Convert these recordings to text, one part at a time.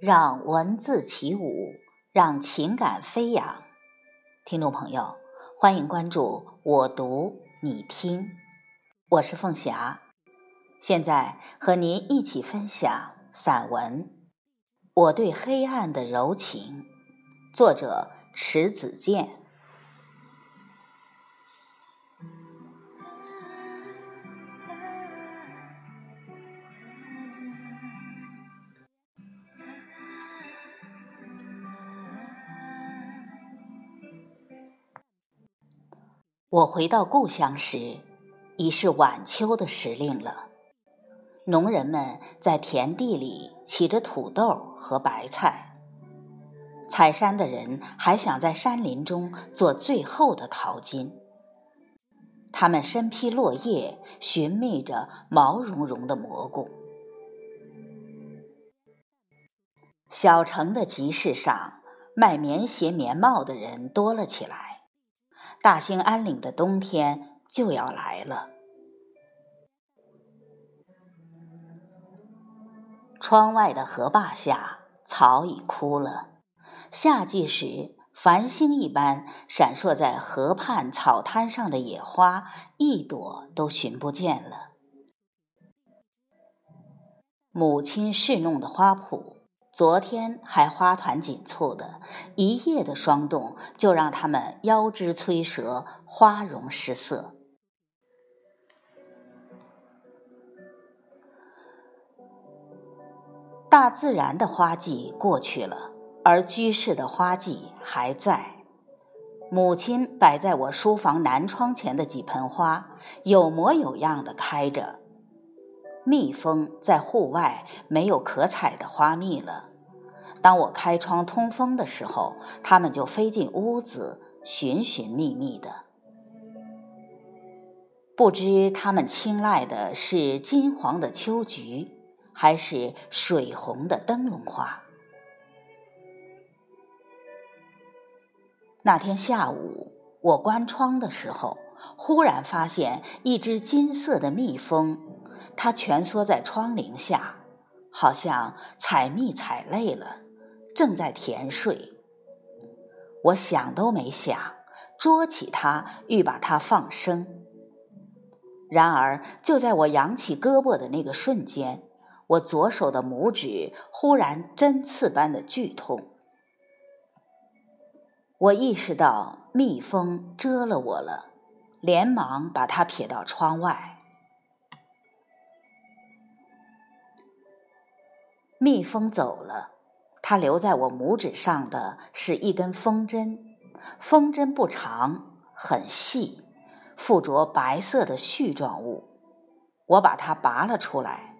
让文字起舞，让情感飞扬。听众朋友，欢迎关注我读你听，我是凤霞，现在和您一起分享散文《我对黑暗的柔情》，作者迟子建。我回到故乡时，已是晚秋的时令了。农人们在田地里起着土豆和白菜，采山的人还想在山林中做最后的淘金。他们身披落叶，寻觅着毛茸茸的蘑菇。小城的集市上，卖棉鞋、棉帽的人多了起来。大兴安岭的冬天就要来了。窗外的河坝下，草已枯了。夏季时，繁星一般闪烁在河畔草滩上的野花，一朵都寻不见了。母亲侍弄的花圃。昨天还花团锦簇的，一夜的霜冻就让它们腰肢摧折，花容失色。大自然的花季过去了，而居室的花季还在。母亲摆在我书房南窗前的几盆花，有模有样的开着。蜜蜂在户外没有可采的花蜜了。当我开窗通风的时候，它们就飞进屋子，寻寻觅觅的。不知它们青睐的是金黄的秋菊，还是水红的灯笼花。那天下午，我关窗的时候，忽然发现一只金色的蜜蜂。它蜷缩在窗棂下，好像采蜜采累了，正在甜睡。我想都没想，捉起它，欲把它放生。然而，就在我扬起胳膊的那个瞬间，我左手的拇指忽然针刺般的剧痛。我意识到蜜蜂蛰了我了，连忙把它撇到窗外。蜜蜂走了，它留在我拇指上的是一根风针。风针不长，很细，附着白色的絮状物。我把它拔了出来。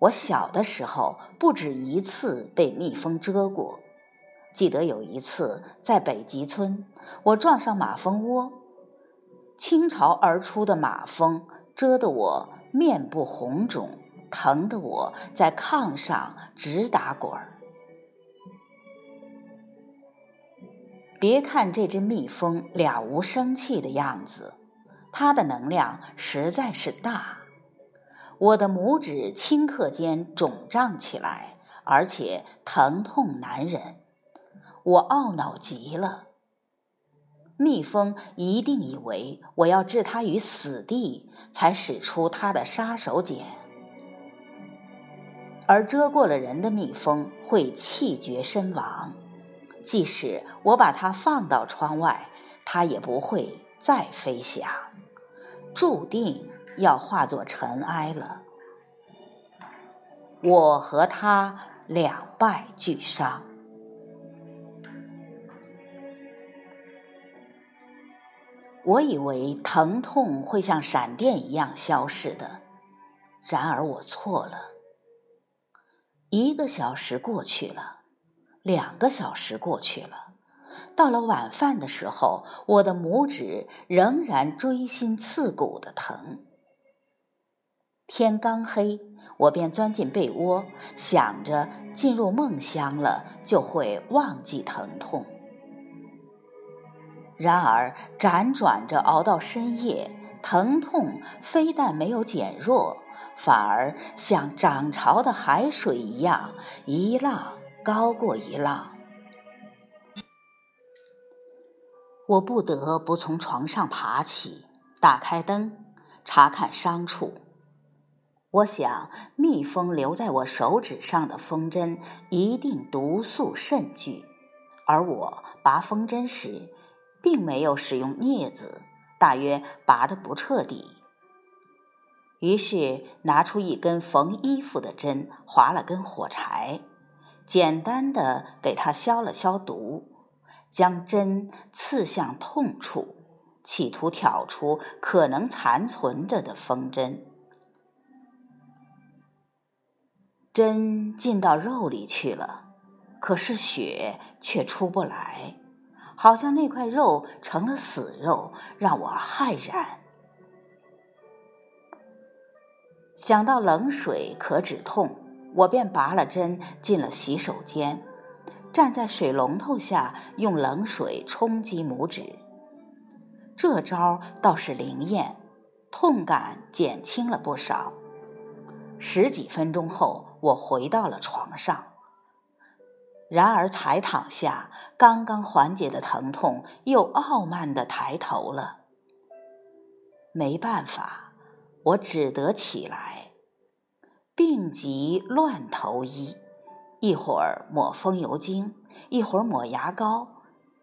我小的时候不止一次被蜜蜂蛰过。记得有一次在北极村，我撞上马蜂窝，倾巢而出的马蜂蛰得我面部红肿。疼得我在炕上直打滚儿。别看这只蜜蜂了无生气的样子，它的能量实在是大。我的拇指顷刻间肿胀起来，而且疼痛难忍。我懊恼极了。蜜蜂一定以为我要置它于死地，才使出它的杀手锏。而蛰过了人的蜜蜂会气绝身亡，即使我把它放到窗外，它也不会再飞翔，注定要化作尘埃了。我和它两败俱伤。我以为疼痛会像闪电一样消逝的，然而我错了。一个小时过去了，两个小时过去了，到了晚饭的时候，我的拇指仍然锥心刺骨的疼。天刚黑，我便钻进被窝，想着进入梦乡了就会忘记疼痛。然而辗转着熬到深夜，疼痛非但没有减弱，反而像涨潮的海水一样，一浪高过一浪。我不得不从床上爬起，打开灯，查看伤处。我想，蜜蜂留在我手指上的风针一定毒素甚巨，而我拔风针时，并没有使用镊子，大约拔得不彻底。于是拿出一根缝衣服的针，划了根火柴，简单的给它消了消毒，将针刺向痛处，企图挑出可能残存着的风针。针进到肉里去了，可是血却出不来，好像那块肉成了死肉，让我骇然。想到冷水可止痛，我便拔了针，进了洗手间，站在水龙头下用冷水冲击拇指。这招倒是灵验，痛感减轻了不少。十几分钟后，我回到了床上。然而才躺下，刚刚缓解的疼痛又傲慢地抬头了。没办法，我只得起来。病急乱投医，一会儿抹风油精，一会儿抹牙膏，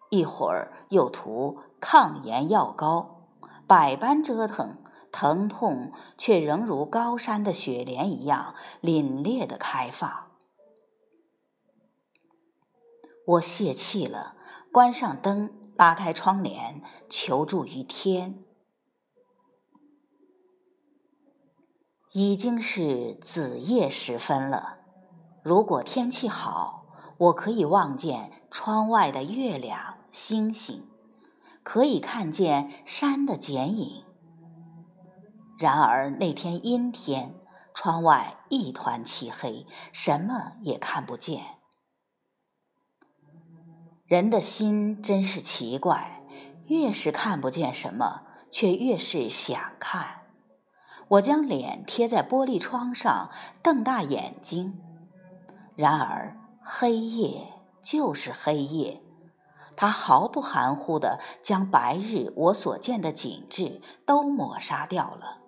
一会儿又涂抗炎药膏，百般折腾。疼痛却仍如高山的雪莲一样凛冽的开放。我泄气了，关上灯，拉开窗帘，求助于天。已经是子夜时分了，如果天气好，我可以望见窗外的月亮、星星，可以看见山的剪影。然而那天阴天，窗外一团漆黑，什么也看不见。人的心真是奇怪，越是看不见什么，却越是想看。我将脸贴在玻璃窗上，瞪大眼睛。然而黑夜就是黑夜，它毫不含糊地将白日我所见的景致都抹杀掉了。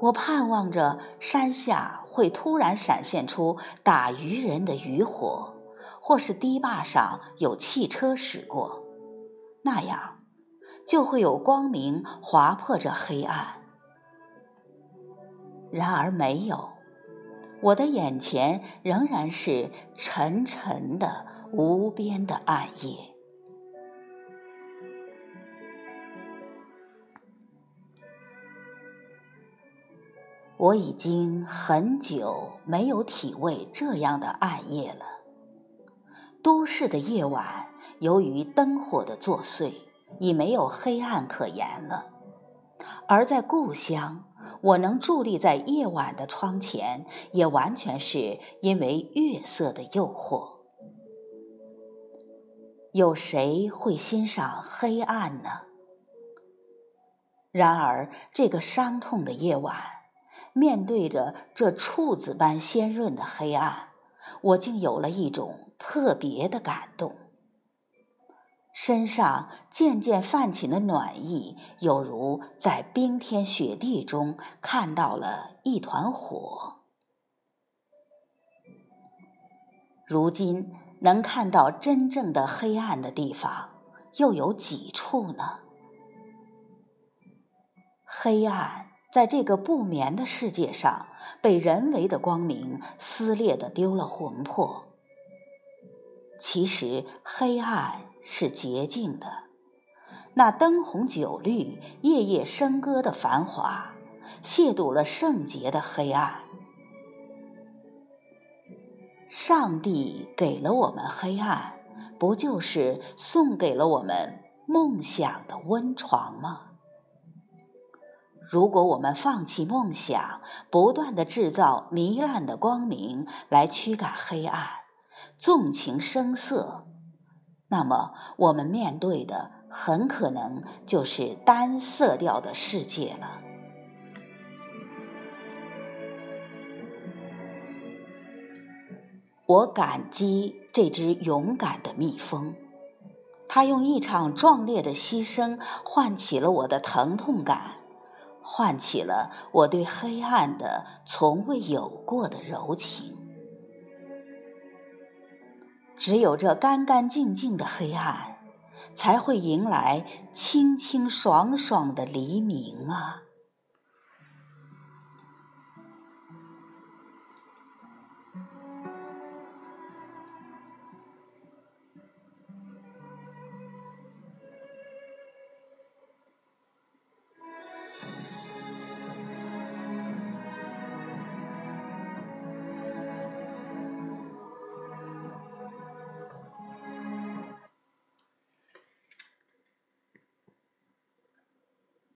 我盼望着山下会突然闪现出打渔人的渔火，或是堤坝上有汽车驶过，那样就会有光明划破这黑暗。然而没有，我的眼前仍然是沉沉的、无边的暗夜。我已经很久没有体味这样的暗夜了。都市的夜晚，由于灯火的作祟，已没有黑暗可言了；而在故乡，我能伫立在夜晚的窗前，也完全是因为月色的诱惑。有谁会欣赏黑暗呢？然而，这个伤痛的夜晚。面对着这处子般鲜润的黑暗，我竟有了一种特别的感动。身上渐渐泛起的暖意，有如在冰天雪地中看到了一团火。如今能看到真正的黑暗的地方，又有几处呢？黑暗。在这个不眠的世界上，被人为的光明撕裂的丢了魂魄。其实黑暗是洁净的，那灯红酒绿、夜夜笙歌的繁华，亵渎了圣洁的黑暗。上帝给了我们黑暗，不就是送给了我们梦想的温床吗？如果我们放弃梦想，不断的制造糜烂的光明来驱赶黑暗，纵情声色，那么我们面对的很可能就是单色调的世界了。我感激这只勇敢的蜜蜂它用一场壮烈的牺牲唤起了我的疼痛感唤起了我对黑暗的从未有过的柔情。只有这干干净净的黑暗，才会迎来清清爽爽的黎明啊！